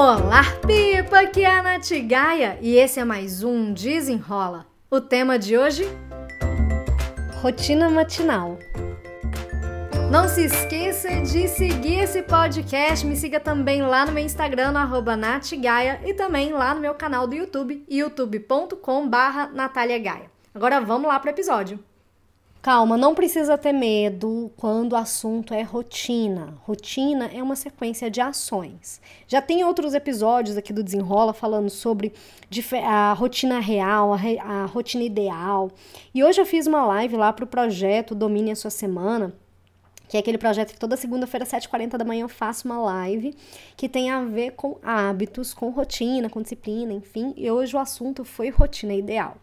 Olá, Pipa! Aqui é a Nath Gaia e esse é mais um Desenrola. O tema de hoje? Rotina matinal. Não se esqueça de seguir esse podcast. Me siga também lá no meu Instagram, no natgaia, e também lá no meu canal do YouTube, youtube.com barra Agora vamos lá para o episódio. Calma, não precisa ter medo quando o assunto é rotina. Rotina é uma sequência de ações. Já tem outros episódios aqui do Desenrola falando sobre a rotina real, a, rotina ideal. E hoje eu fiz uma live lá para o projeto Domine a Sua Semana que é aquele projeto que toda segunda-feira, 7h40 da manhã, eu faço uma live que tem a ver com hábitos, com rotina, com disciplina, enfim. E hoje o assunto foi rotina ideal.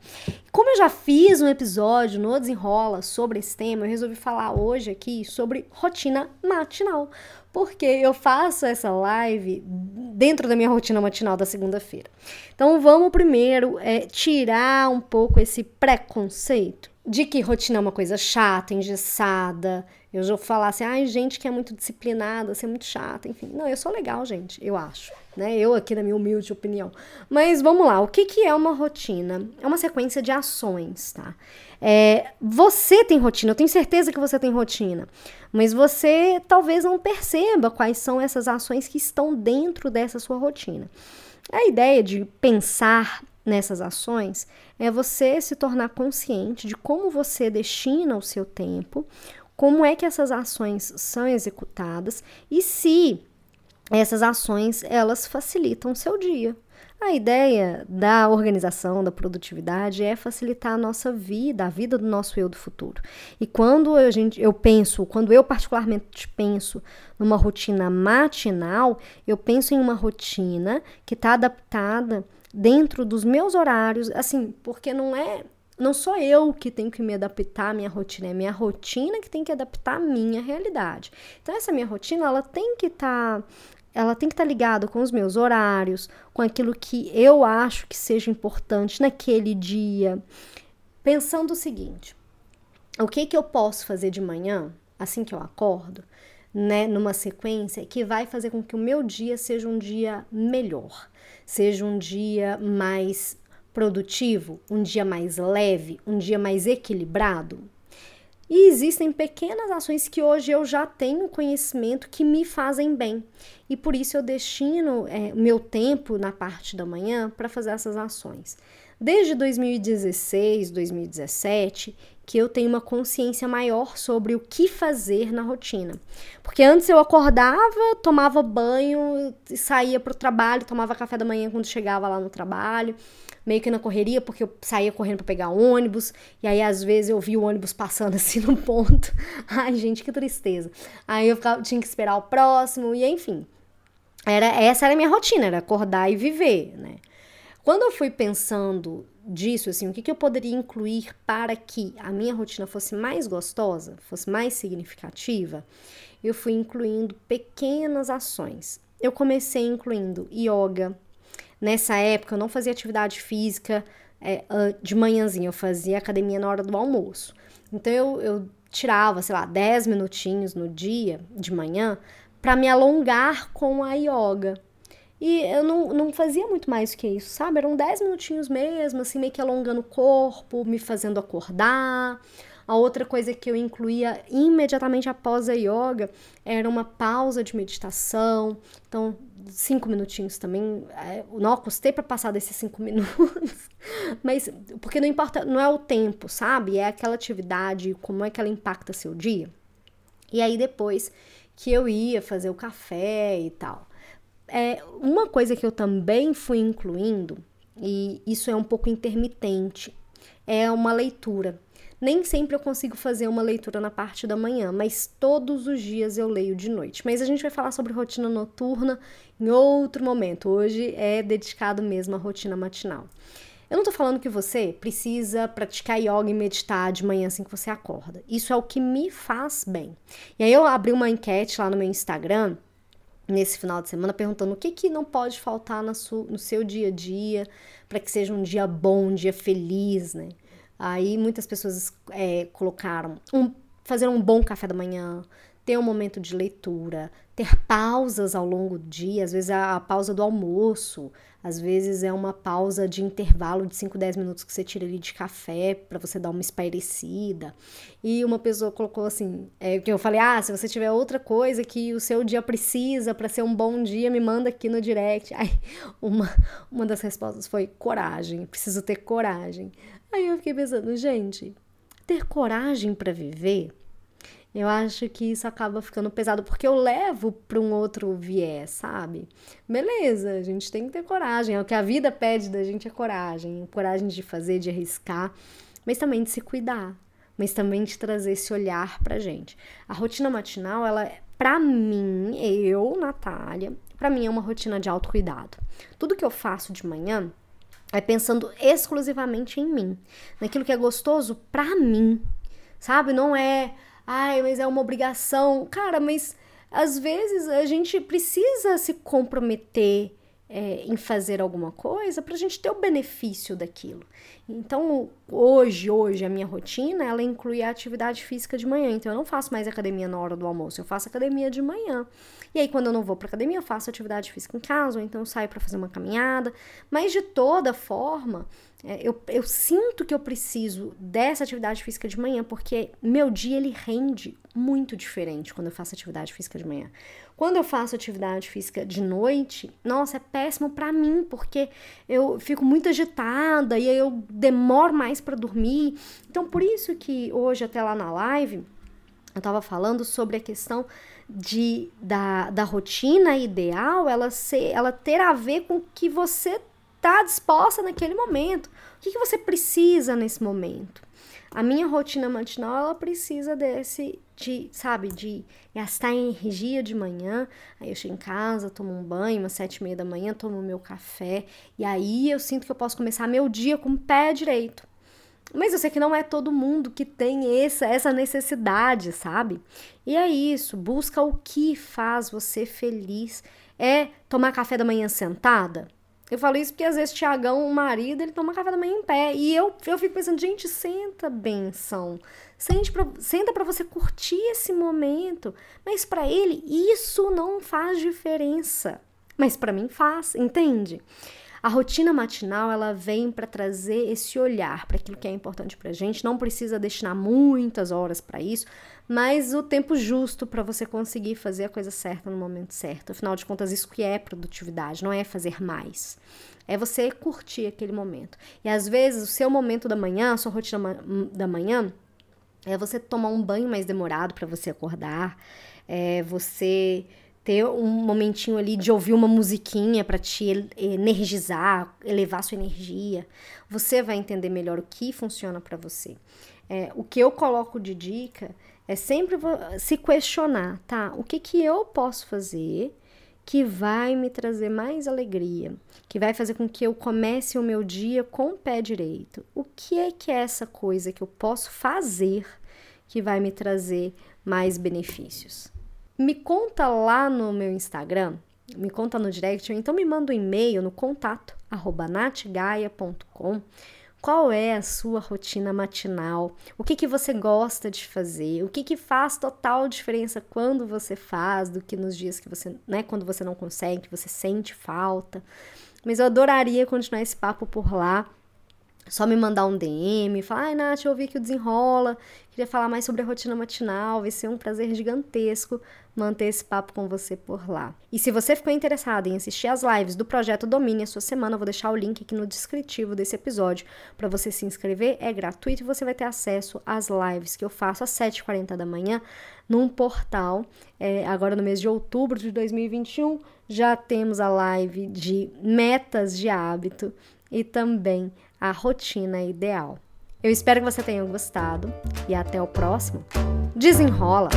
Como eu já fiz um episódio no Desenrola sobre esse tema, eu resolvi falar hoje aqui sobre rotina matinal. Porque eu faço essa live dentro da minha rotina matinal da segunda-feira. Então vamos primeiro é, tirar um pouco esse preconceito de que rotina é uma coisa chata, engessada, eu já falar assim, ai, gente que é muito disciplinada, ser muito chata, enfim. Não, eu sou legal, gente, eu acho, né? Eu aqui na minha humilde opinião. Mas vamos lá, o que, que é uma rotina? É uma sequência de ações, tá? É, você tem rotina, eu tenho certeza que você tem rotina, mas você talvez não perceba quais são essas ações que estão dentro dessa sua rotina. A ideia de pensar nessas ações é você se tornar consciente de como você destina o seu tempo, como é que essas ações são executadas e se essas ações elas facilitam o seu dia. A ideia da organização, da produtividade é facilitar a nossa vida, a vida do nosso eu do futuro. E quando a gente, eu penso, quando eu particularmente penso numa rotina matinal, eu penso em uma rotina que está adaptada dentro dos meus horários, assim, porque não é não sou eu que tenho que me adaptar à minha rotina, é minha rotina que tem que adaptar à minha realidade. Então essa minha rotina, ela tem que estar tá, ela tem que estar tá ligada com os meus horários, com aquilo que eu acho que seja importante naquele dia. Pensando o seguinte, o que que eu posso fazer de manhã, assim que eu acordo, né, numa sequência que vai fazer com que o meu dia seja um dia melhor, seja um dia mais produtivo, um dia mais leve, um dia mais equilibrado? E existem pequenas ações que hoje eu já tenho conhecimento que me fazem bem. E por isso eu destino é, meu tempo na parte da manhã para fazer essas ações. Desde 2016, 2017, que eu tenho uma consciência maior sobre o que fazer na rotina. Porque antes eu acordava, tomava banho, saía para o trabalho, tomava café da manhã quando chegava lá no trabalho meio que na correria, porque eu saía correndo para pegar ônibus, e aí às vezes eu via o ônibus passando assim no ponto. Ai, gente, que tristeza. Aí eu ficava, tinha que esperar o próximo, e enfim. Era, essa era a minha rotina, era acordar e viver, né? Quando eu fui pensando disso, assim, o que, que eu poderia incluir para que a minha rotina fosse mais gostosa, fosse mais significativa, eu fui incluindo pequenas ações. Eu comecei incluindo yoga, Nessa época eu não fazia atividade física é, de manhãzinha, eu fazia academia na hora do almoço. Então eu, eu tirava, sei lá, 10 minutinhos no dia, de manhã, para me alongar com a yoga. E eu não, não fazia muito mais que isso, sabe? Eram 10 minutinhos mesmo, assim, meio que alongando o corpo, me fazendo acordar. A outra coisa que eu incluía imediatamente após a yoga era uma pausa de meditação. Então, cinco minutinhos também. É, não acostei para passar desses cinco minutos. Mas, porque não importa, não é o tempo, sabe? É aquela atividade, como é que ela impacta seu dia. E aí, depois que eu ia fazer o café e tal. É, uma coisa que eu também fui incluindo, e isso é um pouco intermitente, é uma leitura. Nem sempre eu consigo fazer uma leitura na parte da manhã, mas todos os dias eu leio de noite. Mas a gente vai falar sobre rotina noturna em outro momento. Hoje é dedicado mesmo à rotina matinal. Eu não tô falando que você precisa praticar yoga e meditar de manhã assim que você acorda. Isso é o que me faz bem. E aí eu abri uma enquete lá no meu Instagram nesse final de semana perguntando o que, que não pode faltar no seu dia a dia para que seja um dia bom, um dia feliz, né? Aí muitas pessoas é, colocaram um, fazer um bom café da manhã, ter um momento de leitura, ter pausas ao longo do dia, às vezes é a pausa do almoço, às vezes é uma pausa de intervalo de 5, 10 minutos que você tira ali de café para você dar uma espairecida. E uma pessoa colocou assim, é, que eu falei: "Ah, se você tiver outra coisa que o seu dia precisa para ser um bom dia, me manda aqui no direct". Aí uma uma das respostas foi coragem, preciso ter coragem. Aí eu fiquei pensando, gente, ter coragem para viver eu acho que isso acaba ficando pesado porque eu levo para um outro viés, sabe? Beleza, a gente tem que ter coragem. É o que a vida pede da gente é coragem, coragem de fazer, de arriscar, mas também de se cuidar, mas também de trazer esse olhar pra gente. A rotina matinal, ela para mim, eu, Natália, para mim é uma rotina de autocuidado. Tudo que eu faço de manhã é pensando exclusivamente em mim, naquilo que é gostoso para mim, sabe? Não é ai, mas é uma obrigação. Cara, mas às vezes a gente precisa se comprometer é, em fazer alguma coisa para a gente ter o benefício daquilo. Então, hoje, hoje, a minha rotina, ela inclui a atividade física de manhã. Então, eu não faço mais academia na hora do almoço, eu faço academia de manhã. E aí, quando eu não vou para academia, eu faço atividade física em casa, ou então eu saio para fazer uma caminhada. Mas, de toda forma, é, eu, eu sinto que eu preciso dessa atividade física de manhã, porque meu dia ele rende muito diferente quando eu faço atividade física de manhã. Quando eu faço atividade física de noite, nossa, é péssimo para mim, porque eu fico muito agitada e aí eu demoro mais para dormir. Então, por isso que hoje, até lá na live, eu tava falando sobre a questão de, da, da rotina ideal, ela, ser, ela ter a ver com o que você está disposta naquele momento. O que, que você precisa nesse momento? A minha rotina matinal, ela precisa desse, de, sabe, de gastar energia de manhã. Aí eu chego em casa, tomo um banho, umas sete e meia da manhã, tomo meu café. E aí eu sinto que eu posso começar meu dia com o pé direito. Mas eu sei que não é todo mundo que tem essa, essa necessidade, sabe? E é isso, busca o que faz você feliz. É tomar café da manhã sentada? Eu falo isso porque às vezes Tiagão, o marido, ele toma café da manhã em pé. E eu, eu fico pensando, gente, senta, benção. Sente pra, senta para você curtir esse momento. Mas para ele, isso não faz diferença. Mas para mim faz, entende? A rotina matinal ela vem para trazer esse olhar para aquilo que é importante para gente. Não precisa destinar muitas horas para isso, mas o tempo justo para você conseguir fazer a coisa certa no momento certo. Afinal de contas, isso que é produtividade, não é fazer mais. É você curtir aquele momento. E às vezes o seu momento da manhã, a sua rotina da manhã, é você tomar um banho mais demorado para você acordar, é você ter um momentinho ali de ouvir uma musiquinha para te energizar, elevar sua energia, você vai entender melhor o que funciona para você. É, o que eu coloco de dica é sempre se questionar, tá? O que que eu posso fazer que vai me trazer mais alegria, que vai fazer com que eu comece o meu dia com o pé direito? O que é que é essa coisa que eu posso fazer que vai me trazer mais benefícios? Me conta lá no meu Instagram, me conta no direct, ou então me manda um e-mail no contato arroba natgaia.com qual é a sua rotina matinal, o que, que você gosta de fazer, o que, que faz total diferença quando você faz, do que nos dias que você, né, quando você não consegue, que você sente falta. Mas eu adoraria continuar esse papo por lá só me mandar um DM, falar, ai Nath, eu ouvi que o desenrola, queria falar mais sobre a rotina matinal, vai ser um prazer gigantesco manter esse papo com você por lá. E se você ficou interessado em assistir as lives do Projeto Domine a sua semana, eu vou deixar o link aqui no descritivo desse episódio para você se inscrever, é gratuito e você vai ter acesso às lives que eu faço às 7h40 da manhã num portal. É, agora no mês de outubro de 2021 já temos a live de metas de hábito e também a rotina ideal. Eu espero que você tenha gostado e até o próximo. Desenrola!